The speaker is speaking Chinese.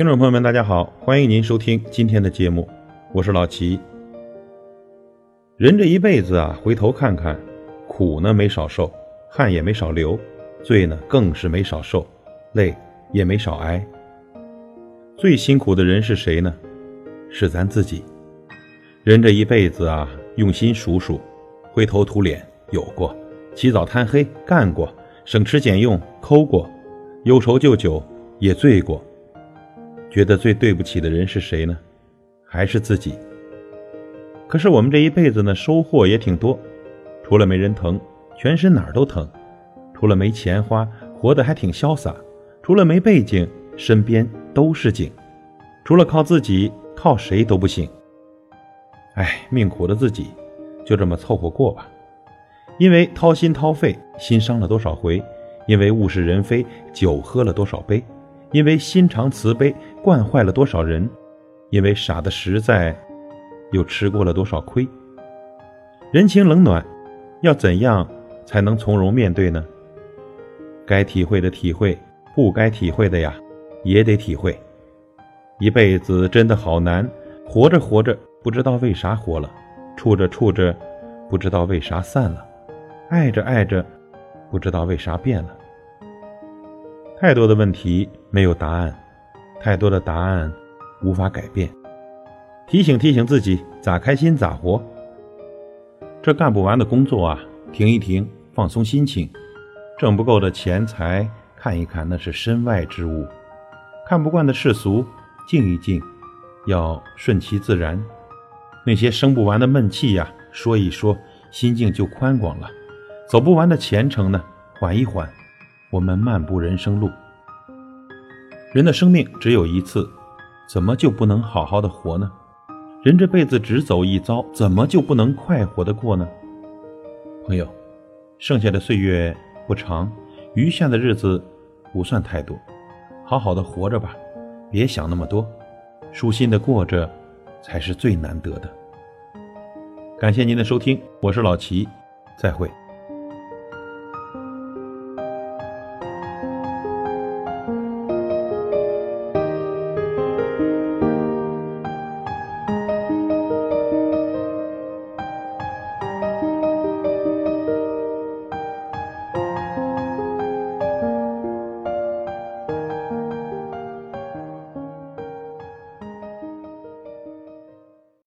听众朋友们，大家好，欢迎您收听今天的节目，我是老齐。人这一辈子啊，回头看看，苦呢没少受，汗也没少流，罪呢更是没少受，累也没少挨。最辛苦的人是谁呢？是咱自己。人这一辈子啊，用心数数，灰头土脸有过，起早贪黑干过，省吃俭用抠过，忧愁就酒也醉过。觉得最对不起的人是谁呢？还是自己。可是我们这一辈子呢，收获也挺多，除了没人疼，全身哪儿都疼；除了没钱花，活得还挺潇洒；除了没背景，身边都是景；除了靠自己，靠谁都不行。哎，命苦的自己，就这么凑合过吧。因为掏心掏肺，心伤了多少回；因为物是人非，酒喝了多少杯。因为心肠慈悲，惯坏了多少人；因为傻的实在，又吃过了多少亏。人情冷暖，要怎样才能从容面对呢？该体会的体会，不该体会的呀，也得体会。一辈子真的好难，活着活着不知道为啥活了，处着处着不知道为啥散了，爱着爱着不知道为啥变了。太多的问题没有答案，太多的答案无法改变。提醒提醒自己，咋开心咋活。这干不完的工作啊，停一停，放松心情。挣不够的钱财，看一看那是身外之物。看不惯的世俗，静一静，要顺其自然。那些生不完的闷气呀，说一说，心境就宽广了。走不完的前程呢，缓一缓。我们漫步人生路，人的生命只有一次，怎么就不能好好的活呢？人这辈子只走一遭，怎么就不能快活的过呢？朋友，剩下的岁月不长，余下的日子不算太多，好好的活着吧，别想那么多，舒心的过着才是最难得的。感谢您的收听，我是老齐，再会。